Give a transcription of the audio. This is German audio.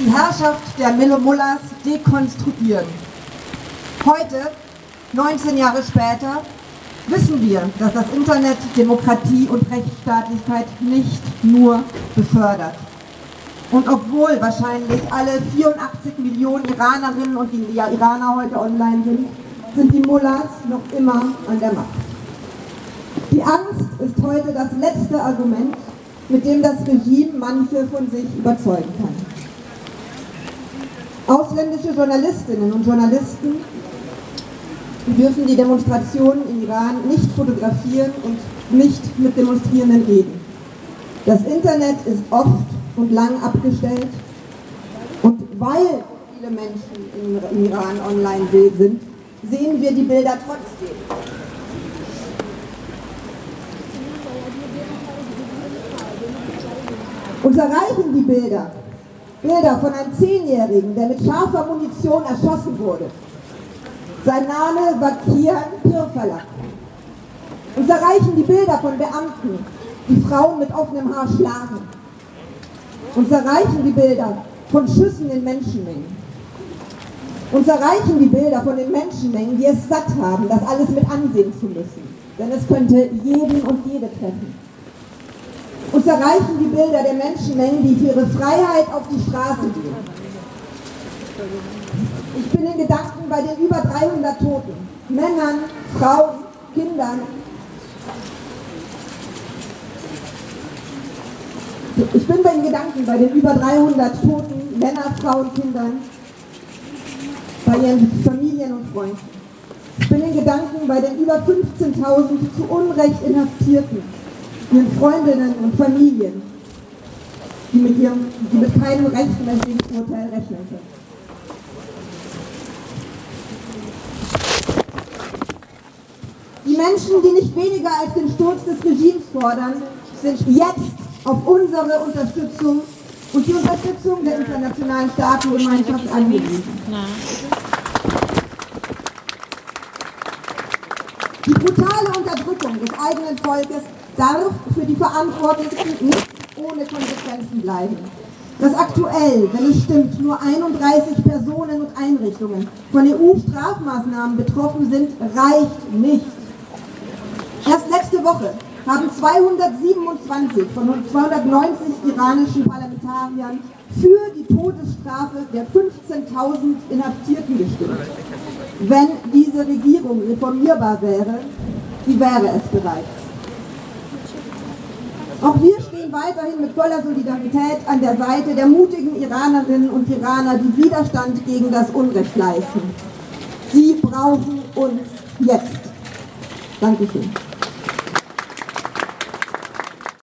die Herrschaft der Mullahs dekonstruieren. Heute, 19 Jahre später, wissen wir, dass das Internet Demokratie und Rechtsstaatlichkeit nicht nur befördert. Und obwohl wahrscheinlich alle 84 Millionen Iranerinnen und Iraner heute online sind, sind die Mullahs noch immer an der Macht. Die Angst ist heute das letzte Argument, mit dem das Regime manche von sich überzeugen kann. Ausländische Journalistinnen und Journalisten dürfen die Demonstrationen im Iran nicht fotografieren und nicht mit Demonstrierenden reden. Das Internet ist oft und lang abgestellt und weil viele Menschen im Iran online sind, sehen wir die Bilder trotzdem. Uns erreichen die Bilder. Bilder von einem Zehnjährigen, der mit scharfer Munition erschossen wurde. Sein Name war Kian Pirfalak. Uns erreichen die Bilder von Beamten, die Frauen mit offenem Haar schlagen. Uns erreichen die Bilder von Schüssen in Menschenmengen. Uns erreichen die Bilder von den Menschenmengen, die es satt haben, das alles mit ansehen zu müssen. Denn es könnte jeden und jede treffen. Uns erreichen die Bilder der Menschenmengen, die für ihre Freiheit auf die Straße gehen. Ich bin in Gedanken bei den über 300 Toten, Männern, Frauen, Kindern. Ich bin bei den Gedanken bei den über 300 Toten, Männer, Frauen, Kindern, bei ihren Familien und Freunden. Ich bin in Gedanken bei den über 15.000 zu Unrecht Inhaftierten, ihren Freundinnen und Familien, die mit, ihrem, die mit keinem rechtmäßigen Urteil rechnen können. Die Menschen, die nicht weniger als den Sturz des Regimes fordern, sind jetzt auf unsere Unterstützung und die Unterstützung der internationalen Staatengemeinschaft angewiesen. Die brutale Unterdrückung des eigenen Volkes darf für die Verantwortlichen nicht ohne Konsequenzen bleiben. Dass aktuell, wenn es stimmt, nur 31 Personen und Einrichtungen von EU-Strafmaßnahmen betroffen sind, reicht nicht. Erst letzte Woche haben 227 von 290 iranischen Parlamentariern für die Todesstrafe der 15.000 Inhaftierten gestimmt. Wenn diese Regierung reformierbar wäre, wie wäre es bereits. Auch wir stehen weiterhin mit voller Solidarität an der Seite der mutigen Iranerinnen und Iraner, die Widerstand gegen das Unrecht leisten. Sie brauchen uns jetzt. Dankeschön.